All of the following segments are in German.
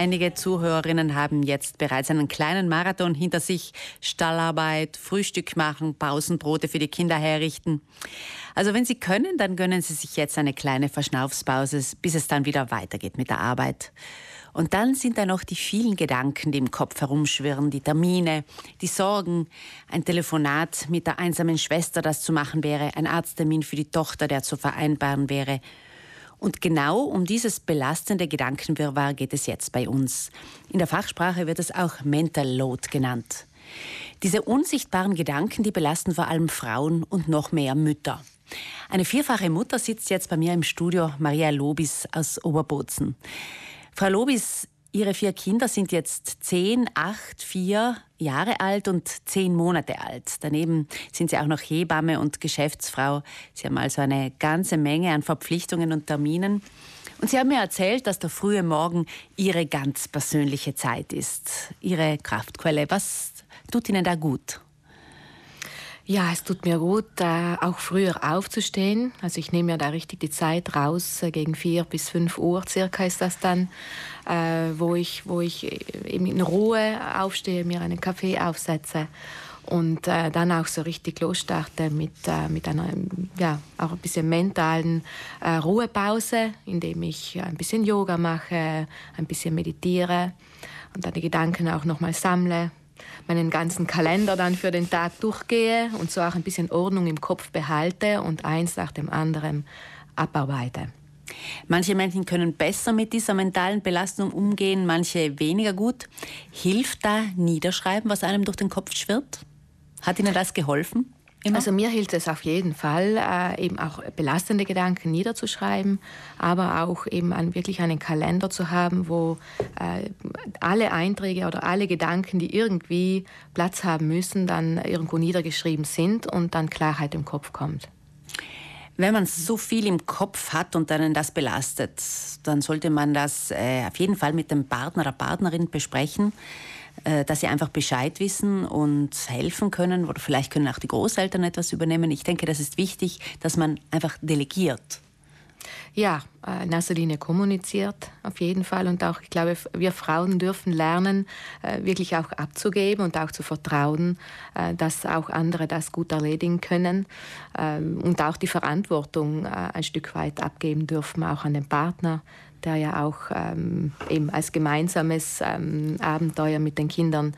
Einige Zuhörerinnen haben jetzt bereits einen kleinen Marathon hinter sich. Stallarbeit, Frühstück machen, Pausenbrote für die Kinder herrichten. Also wenn Sie können, dann gönnen Sie sich jetzt eine kleine Verschnaufspause, bis es dann wieder weitergeht mit der Arbeit. Und dann sind da noch die vielen Gedanken, die im Kopf herumschwirren, die Termine, die Sorgen, ein Telefonat mit der einsamen Schwester, das zu machen wäre, ein Arzttermin für die Tochter, der zu vereinbaren wäre. Und genau um dieses belastende Gedankenwirrwarr geht es jetzt bei uns. In der Fachsprache wird es auch Mental Load genannt. Diese unsichtbaren Gedanken, die belasten vor allem Frauen und noch mehr Mütter. Eine vierfache Mutter sitzt jetzt bei mir im Studio, Maria Lobis aus Oberbozen. Frau Lobis, Ihre vier Kinder sind jetzt zehn, acht, vier Jahre alt und zehn Monate alt. Daneben sind Sie auch noch Hebamme und Geschäftsfrau. Sie haben also eine ganze Menge an Verpflichtungen und Terminen. Und Sie haben mir erzählt, dass der frühe Morgen Ihre ganz persönliche Zeit ist, Ihre Kraftquelle. Was tut Ihnen da gut? Ja, es tut mir gut, äh, auch früher aufzustehen. Also ich nehme mir da richtig die Zeit raus, äh, gegen vier bis fünf Uhr circa ist das dann, äh, wo ich, wo ich eben in Ruhe aufstehe, mir einen Kaffee aufsetze und dann auch so richtig losstarte mit, mit einer, ja, auch ein bisschen mentalen Ruhepause, indem ich ein bisschen Yoga mache, ein bisschen meditiere und dann die Gedanken auch nochmal sammle meinen ganzen Kalender dann für den Tag durchgehe und so auch ein bisschen Ordnung im Kopf behalte und eins nach dem anderen abarbeite. Manche Menschen können besser mit dieser mentalen Belastung umgehen, manche weniger gut. Hilft da Niederschreiben, was einem durch den Kopf schwirrt? Hat Ihnen das geholfen? Immer? Also mir hilft es auf jeden Fall, äh, eben auch belastende Gedanken niederzuschreiben, aber auch eben an, wirklich einen Kalender zu haben, wo äh, alle Einträge oder alle Gedanken, die irgendwie Platz haben müssen, dann irgendwo niedergeschrieben sind und dann Klarheit im Kopf kommt. Wenn man so viel im Kopf hat und einen das belastet, dann sollte man das äh, auf jeden Fall mit dem Partner oder Partnerin besprechen. Äh, dass sie einfach Bescheid wissen und helfen können oder vielleicht können auch die Großeltern etwas übernehmen. Ich denke, das ist wichtig, dass man einfach delegiert. Ja, äh, in erster Linie kommuniziert auf jeden Fall und auch, ich glaube, wir Frauen dürfen lernen, äh, wirklich auch abzugeben und auch zu vertrauen, dass auch andere das gut erledigen können ähm, und auch die Verantwortung ein Stück weit abgeben dürfen, auch an den Partner, der ja auch ähm, eben als gemeinsames ähm, Abenteuer mit den Kindern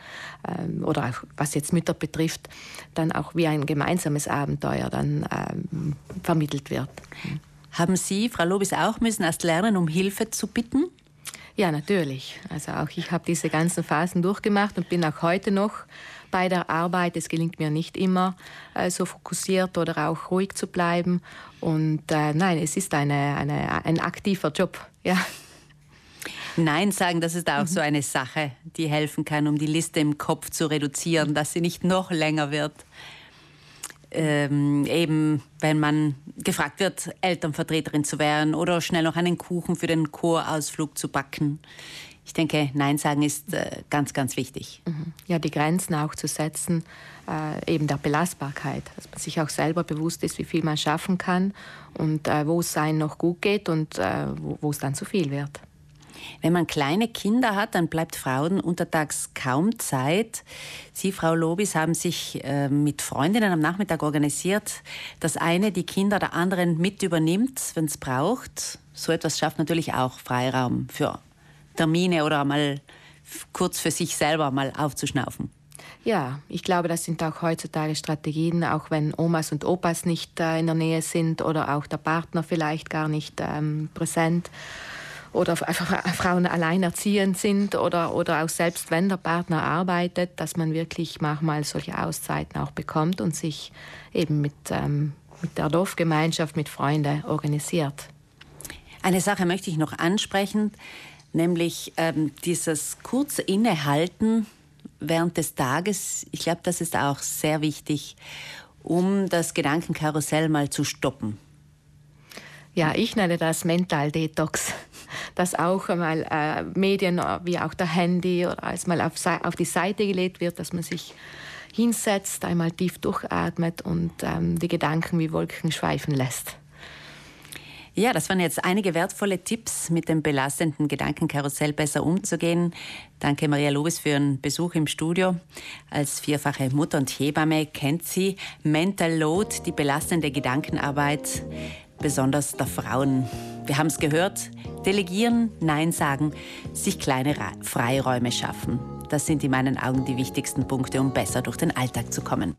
oder auch was jetzt Mütter betrifft, dann auch wie ein gemeinsames Abenteuer dann vermittelt wird. Haben Sie, Frau Lobis, auch müssen erst lernen, um Hilfe zu bitten? Ja, natürlich. Also auch ich habe diese ganzen Phasen durchgemacht und bin auch heute noch bei der Arbeit. Es gelingt mir nicht immer, äh, so fokussiert oder auch ruhig zu bleiben. Und äh, nein, es ist eine, eine, ein aktiver Job. Ja. Nein sagen, das ist auch mhm. so eine Sache, die helfen kann, um die Liste im Kopf zu reduzieren, dass sie nicht noch länger wird. Ähm, eben, wenn man gefragt wird, Elternvertreterin zu werden oder schnell noch einen Kuchen für den Chorausflug zu backen. Ich denke, Nein sagen ist äh, ganz, ganz wichtig. Mhm. Ja, die Grenzen auch zu setzen, äh, eben der Belastbarkeit, dass man sich auch selber bewusst ist, wie viel man schaffen kann und äh, wo es einem noch gut geht und äh, wo es dann zu viel wird. Wenn man kleine Kinder hat, dann bleibt Frauen untertags kaum Zeit. Sie, Frau Lobis, haben sich äh, mit Freundinnen am Nachmittag organisiert, dass eine die Kinder der anderen mit übernimmt, wenn es braucht. So etwas schafft natürlich auch Freiraum für Termine oder mal kurz für sich selber mal aufzuschnaufen. Ja, ich glaube, das sind auch heutzutage Strategien, auch wenn Omas und Opas nicht äh, in der Nähe sind oder auch der Partner vielleicht gar nicht ähm, präsent oder einfach Frauen alleinerziehend sind oder, oder auch selbst wenn der Partner arbeitet, dass man wirklich manchmal solche Auszeiten auch bekommt und sich eben mit, ähm, mit der Dorfgemeinschaft, mit Freunden organisiert. Eine Sache möchte ich noch ansprechen nämlich ähm, dieses kurze Innehalten während des Tages. Ich glaube, das ist auch sehr wichtig, um das Gedankenkarussell mal zu stoppen. Ja, ich nenne das Mental Detox. Dass auch einmal äh, Medien wie auch der Handy oder als mal auf, auf, die Seite gelegt wird, dass man sich hinsetzt, einmal tief durchatmet und ähm, die Gedanken wie Wolken schweifen lässt. Ja, das waren jetzt einige wertvolle Tipps, mit dem belastenden Gedankenkarussell besser umzugehen. Danke Maria Lobes für Ihren Besuch im Studio. Als vierfache Mutter und Hebamme kennt sie Mental Load, die belastende Gedankenarbeit, besonders der Frauen. Wir haben es gehört, delegieren, Nein sagen, sich kleine Freiräume schaffen. Das sind in meinen Augen die wichtigsten Punkte, um besser durch den Alltag zu kommen.